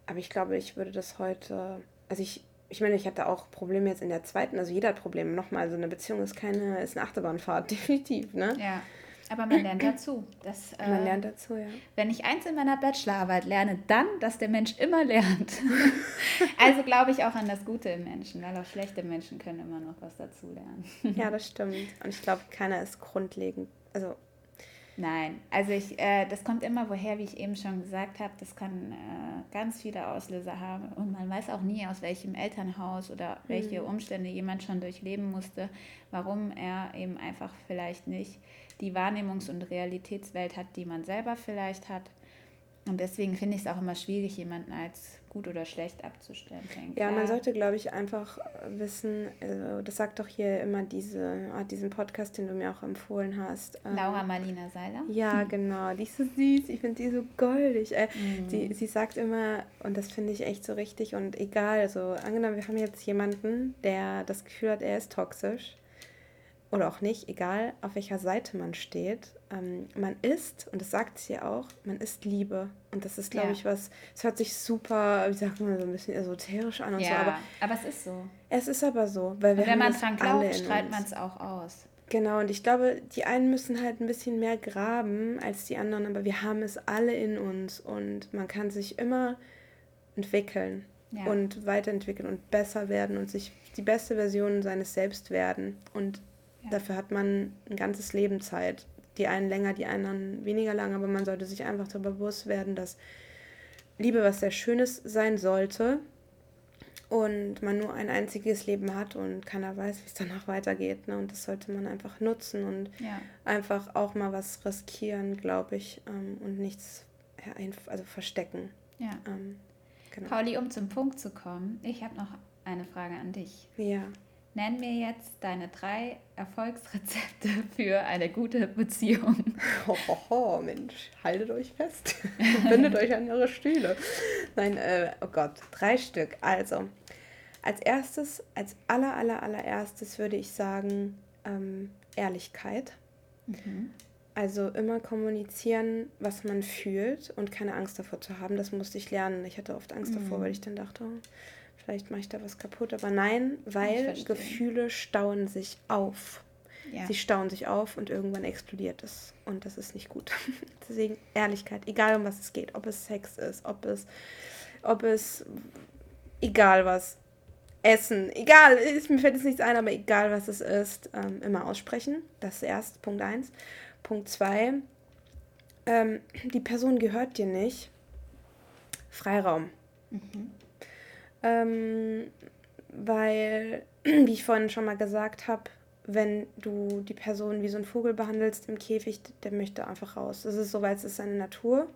aber ich glaube, ich würde das heute, also ich, ich meine, ich hatte auch Probleme jetzt in der zweiten, also jeder hat Probleme. Nochmal, so eine Beziehung ist keine, ist eine Achterbahnfahrt, definitiv, ne? Ja. Aber man lernt dazu. Dass, man äh, lernt dazu, ja. Wenn ich eins in meiner Bachelorarbeit lerne, dann, dass der Mensch immer lernt. also glaube ich auch an das Gute im Menschen, weil auch schlechte Menschen können immer noch was dazu lernen. ja, das stimmt. Und ich glaube, keiner ist grundlegend, also Nein, also ich, äh, das kommt immer woher, wie ich eben schon gesagt habe, das kann äh, ganz viele Auslöser haben und man weiß auch nie, aus welchem Elternhaus oder welche mhm. Umstände jemand schon durchleben musste, warum er eben einfach vielleicht nicht die Wahrnehmungs- und Realitätswelt hat, die man selber vielleicht hat. Und deswegen finde ich es auch immer schwierig, jemanden als gut oder schlecht abzustellen. Ja, man sollte, glaube ich, einfach wissen, also das sagt doch hier immer diese, ah, diesen Podcast, den du mir auch empfohlen hast. Ähm, Laura Marlina Seiler. Ja, genau. Die ist so süß. Ich finde die so goldig. Äh, mhm. sie, sie sagt immer, und das finde ich echt so richtig und egal, also angenommen, wir haben jetzt jemanden, der das Gefühl hat, er ist toxisch oder auch nicht, egal auf welcher Seite man steht, ähm, man ist, und das sagt sie auch, man ist Liebe. Und das ist, glaube ja. ich, was, es hört sich super, wie sagt man, so ein bisschen esoterisch an und ja, so. Aber, aber es ist so. Es ist aber so. Weil wir und wenn man dran glaubt, strahlt man es auch aus. Genau, und ich glaube, die einen müssen halt ein bisschen mehr graben als die anderen, aber wir haben es alle in uns und man kann sich immer entwickeln ja. und weiterentwickeln und besser werden und sich die beste Version seines Selbst werden. Und Dafür hat man ein ganzes Leben Zeit. Die einen länger, die anderen weniger lang, aber man sollte sich einfach darüber bewusst werden, dass Liebe was sehr Schönes sein sollte und man nur ein einziges Leben hat und keiner weiß, wie es danach weitergeht. Ne? Und das sollte man einfach nutzen und ja. einfach auch mal was riskieren, glaube ich, ähm, und nichts also verstecken. Ja. Ähm, genau. Pauli, um zum Punkt zu kommen, ich habe noch eine Frage an dich. Ja. Nenn mir jetzt deine drei Erfolgsrezepte für eine gute Beziehung. Hohoho, Mensch, haltet euch fest. Bindet euch an eure Stühle. Nein, äh, oh Gott, drei Stück. Also, als erstes, als aller, aller, allererstes würde ich sagen, ähm, Ehrlichkeit. Mhm. Also immer kommunizieren, was man fühlt und keine Angst davor zu haben. Das musste ich lernen. Ich hatte oft Angst mhm. davor, weil ich dann dachte, oh, vielleicht mache ich da was kaputt. Aber nein, weil Gefühle stauen sich auf. Ja. Sie stauen sich auf und irgendwann explodiert es. Und das ist nicht gut. Deswegen Ehrlichkeit, egal um was es geht. Ob es Sex ist, ob es, ob es, egal was. Essen, egal, ist, mir fällt jetzt nichts ein, aber egal was es ist, ähm, immer aussprechen. Das ist erst Punkt 1. Punkt 2, ähm, die Person gehört dir nicht. Freiraum. Mhm. Ähm, weil, wie ich vorhin schon mal gesagt habe, wenn du die Person wie so ein Vogel behandelst im Käfig, der möchte einfach raus. Das ist so, weil es ist seine Natur.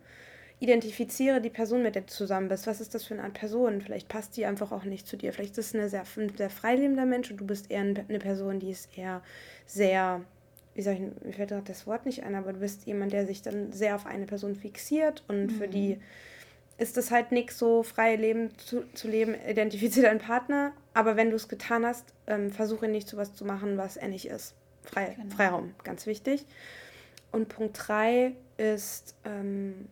Identifiziere die Person, mit der du zusammen bist. Was ist das für eine Art Person? Vielleicht passt die einfach auch nicht zu dir. Vielleicht ist es eine sehr, ein sehr freilebender Mensch und du bist eher eine Person, die ist eher sehr, wie sag ich, mir fällt gerade das Wort nicht ein, aber du bist jemand, der sich dann sehr auf eine Person fixiert und mhm. für die ist es halt nichts, so freie Leben zu, zu leben, identifiziere deinen Partner, aber wenn du es getan hast, ähm, versuche nicht zu was zu machen, was er nicht ist. Frei, genau. Freiraum, ganz wichtig. Und Punkt 3 ist, ähm,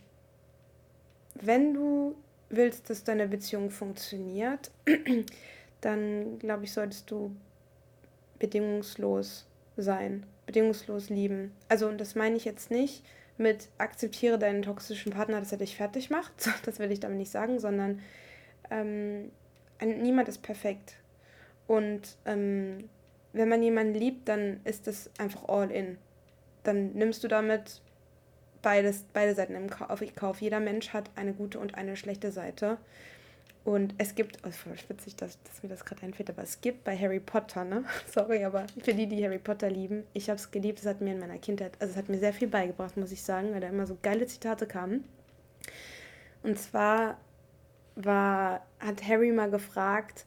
wenn du willst, dass deine Beziehung funktioniert, dann glaube ich, solltest du bedingungslos sein, bedingungslos lieben. Also, und das meine ich jetzt nicht, mit akzeptiere deinen toxischen Partner, dass er dich fertig macht. Das will ich damit nicht sagen, sondern ähm, niemand ist perfekt. Und ähm, wenn man jemanden liebt, dann ist das einfach all in. Dann nimmst du damit beides, beide Seiten im Kauf. Jeder Mensch hat eine gute und eine schlechte Seite. Und es gibt, oh, voll witzig, dass, dass mir das gerade einfällt, aber es gibt bei Harry Potter, ne? Sorry, aber für die, die Harry Potter lieben, ich habe es geliebt, es hat mir in meiner Kindheit, also es hat mir sehr viel beigebracht, muss ich sagen, weil da immer so geile Zitate kamen. Und zwar war, hat Harry mal gefragt,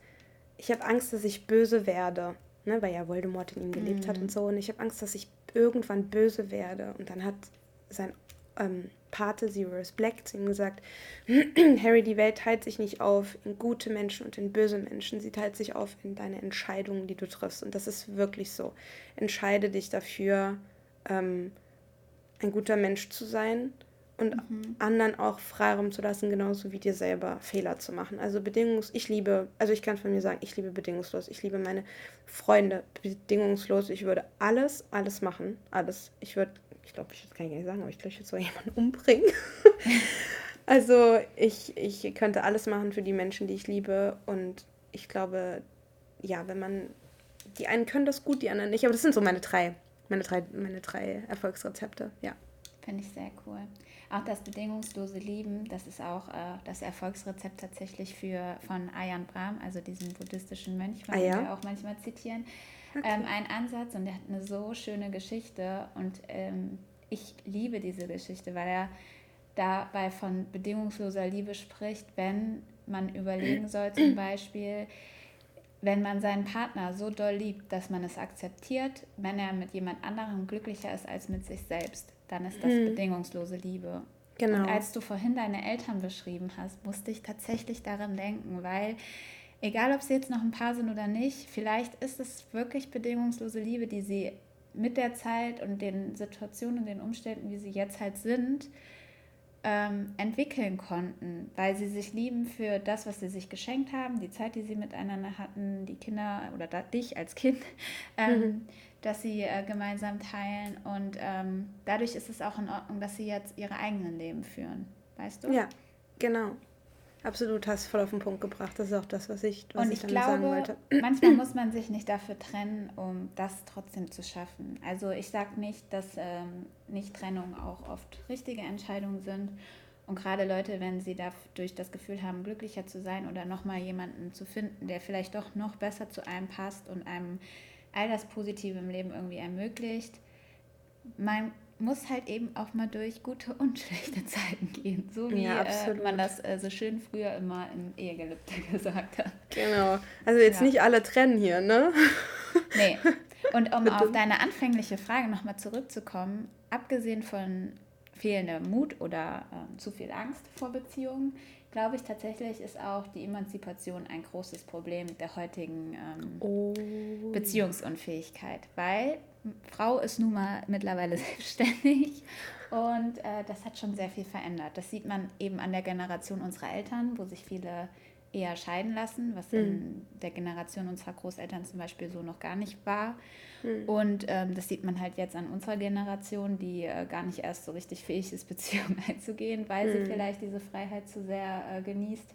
ich habe Angst, dass ich böse werde, ne? weil ja Voldemort in ihm gelebt mhm. hat und so. Und ich habe Angst, dass ich irgendwann böse werde. Und dann hat sein ähm, Pate Sirius Black zu ihm gesagt, Harry, die Welt teilt sich nicht auf in gute Menschen und in böse Menschen, sie teilt sich auf in deine Entscheidungen, die du triffst. Und das ist wirklich so. Entscheide dich dafür, ähm, ein guter Mensch zu sein und mhm. anderen auch Freiraum zu lassen, genauso wie dir selber Fehler zu machen. Also bedingungs, ich liebe, also ich kann von mir sagen, ich liebe bedingungslos. Ich liebe meine Freunde bedingungslos. Ich würde alles, alles machen, alles. Ich würde ich glaube, ich kann gar nicht sagen, aber ich glaube, ich würde so jemanden umbringen. also ich, ich könnte alles machen für die Menschen, die ich liebe. Und ich glaube, ja, wenn man, die einen können das gut, die anderen nicht. Aber das sind so meine drei, meine drei, meine drei Erfolgsrezepte, ja. Finde ich sehr cool. Auch das bedingungslose Lieben, das ist auch äh, das Erfolgsrezept tatsächlich für von Ayan Brahm, also diesen buddhistischen Mönch, den ah, ja? wir auch manchmal zitieren. Okay. Ähm, ein Ansatz und der hat eine so schöne Geschichte und ähm, ich liebe diese Geschichte, weil er dabei von bedingungsloser Liebe spricht, wenn man überlegen soll, zum Beispiel, wenn man seinen Partner so doll liebt, dass man es akzeptiert, wenn er mit jemand anderem glücklicher ist als mit sich selbst, dann ist das hm. bedingungslose Liebe. Genau. Und als du vorhin deine Eltern beschrieben hast, musste ich tatsächlich daran denken, weil egal ob sie jetzt noch ein Paar sind oder nicht, vielleicht ist es wirklich bedingungslose Liebe, die sie mit der Zeit und den Situationen und den Umständen, wie sie jetzt halt sind, ähm, entwickeln konnten, weil sie sich lieben für das, was sie sich geschenkt haben, die Zeit, die sie miteinander hatten, die Kinder oder da, dich als Kind, ähm, mhm. dass sie äh, gemeinsam teilen. Und ähm, dadurch ist es auch in Ordnung, dass sie jetzt ihre eigenen Leben führen. Weißt du? Ja, genau. Absolut, hast voll auf den Punkt gebracht. Das ist auch das, was ich, was und ich, ich glaube, sagen wollte. manchmal muss man sich nicht dafür trennen, um das trotzdem zu schaffen. Also ich sage nicht, dass ähm, Nicht-Trennungen auch oft richtige Entscheidungen sind. Und gerade Leute, wenn sie dadurch das Gefühl haben, glücklicher zu sein oder nochmal jemanden zu finden, der vielleicht doch noch besser zu einem passt und einem all das Positive im Leben irgendwie ermöglicht, man muss halt eben auch mal durch gute und schlechte Zeiten gehen. So wie ja, äh, man das äh, so schön früher immer im Ehegelübde gesagt hat. Genau. Also jetzt ja. nicht alle trennen hier, ne? Nee. Und um auf deine anfängliche Frage nochmal zurückzukommen, abgesehen von fehlendem Mut oder äh, zu viel Angst vor Beziehungen, glaube ich tatsächlich ist auch die Emanzipation ein großes Problem der heutigen ähm, oh. Beziehungsunfähigkeit, weil Frau ist nun mal mittlerweile selbstständig und äh, das hat schon sehr viel verändert. Das sieht man eben an der Generation unserer Eltern, wo sich viele eher scheiden lassen, was mhm. in der Generation unserer Großeltern zum Beispiel so noch gar nicht war. Mhm. Und ähm, das sieht man halt jetzt an unserer Generation, die äh, gar nicht erst so richtig fähig ist, Beziehungen einzugehen, weil mhm. sie vielleicht diese Freiheit zu sehr äh, genießt.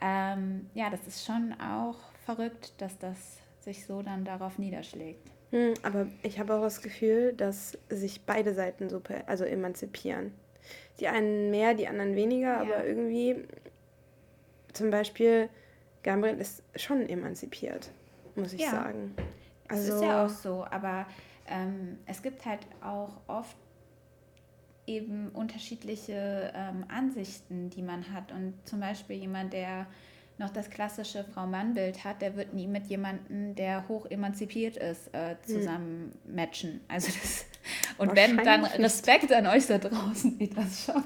Ähm, ja, das ist schon auch verrückt, dass das sich so dann darauf niederschlägt. Hm, aber ich habe auch das Gefühl, dass sich beide Seiten so also emanzipieren. Die einen mehr, die anderen weniger, ja. aber irgendwie zum Beispiel Gabriel ist schon emanzipiert, muss ich ja. sagen. Also, das ist ja auch so, aber ähm, es gibt halt auch oft eben unterschiedliche ähm, Ansichten, die man hat. Und zum Beispiel jemand, der noch das klassische Frau-Mann-Bild hat, der wird nie mit jemandem, der hoch emanzipiert ist, äh, hm. zusammen hm. matchen. Also das, und wenn, dann Respekt an euch da draußen, die das schon.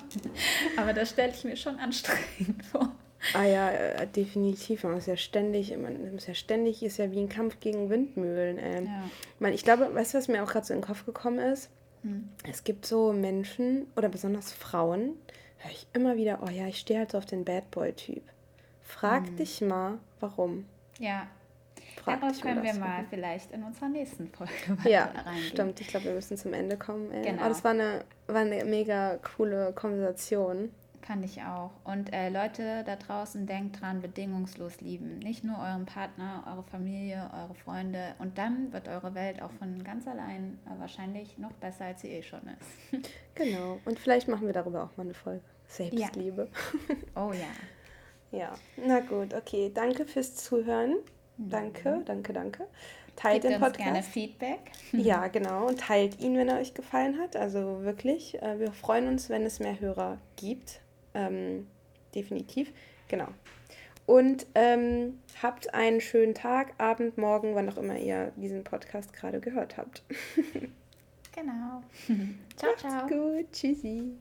Aber das stelle ich mir schon anstrengend vor. Ah ja, äh, definitiv. Man ist ja ständig, man ist ja ständig, ist ja wie ein Kampf gegen Windmühlen. Ey. Ja. Man, ich glaube, weißt du, was mir auch gerade so in den Kopf gekommen ist? Hm. Es gibt so Menschen oder besonders Frauen, höre ich immer wieder, oh ja, ich stehe halt so auf den Bad Boy-Typ. Frag hm. dich mal, warum. Ja. Frag Darauf können wir mal vielleicht in unserer nächsten Folge ja, reingehen. stimmt. Ich glaube, wir müssen zum Ende kommen. Ey. Genau. Aber das war eine, war eine mega coole Konversation. Fand ich auch. Und äh, Leute da draußen, denkt dran, bedingungslos lieben. Nicht nur euren Partner, eure Familie, eure Freunde. Und dann wird eure Welt auch von ganz allein äh, wahrscheinlich noch besser, als sie eh schon ist. genau. Und vielleicht machen wir darüber auch mal eine Folge. Selbstliebe. Ja. Oh ja. Ja, na gut, okay. Danke fürs Zuhören. Danke, danke, danke. Teilt Gebt den Podcast. Uns gerne Feedback. Ja, genau. Und teilt ihn, wenn er euch gefallen hat. Also wirklich. Äh, wir freuen uns, wenn es mehr Hörer gibt. Ähm, definitiv. Genau. Und ähm, habt einen schönen Tag, Abend, Morgen, wann auch immer ihr diesen Podcast gerade gehört habt. genau. ciao, Macht's ciao. gut. Tschüssi.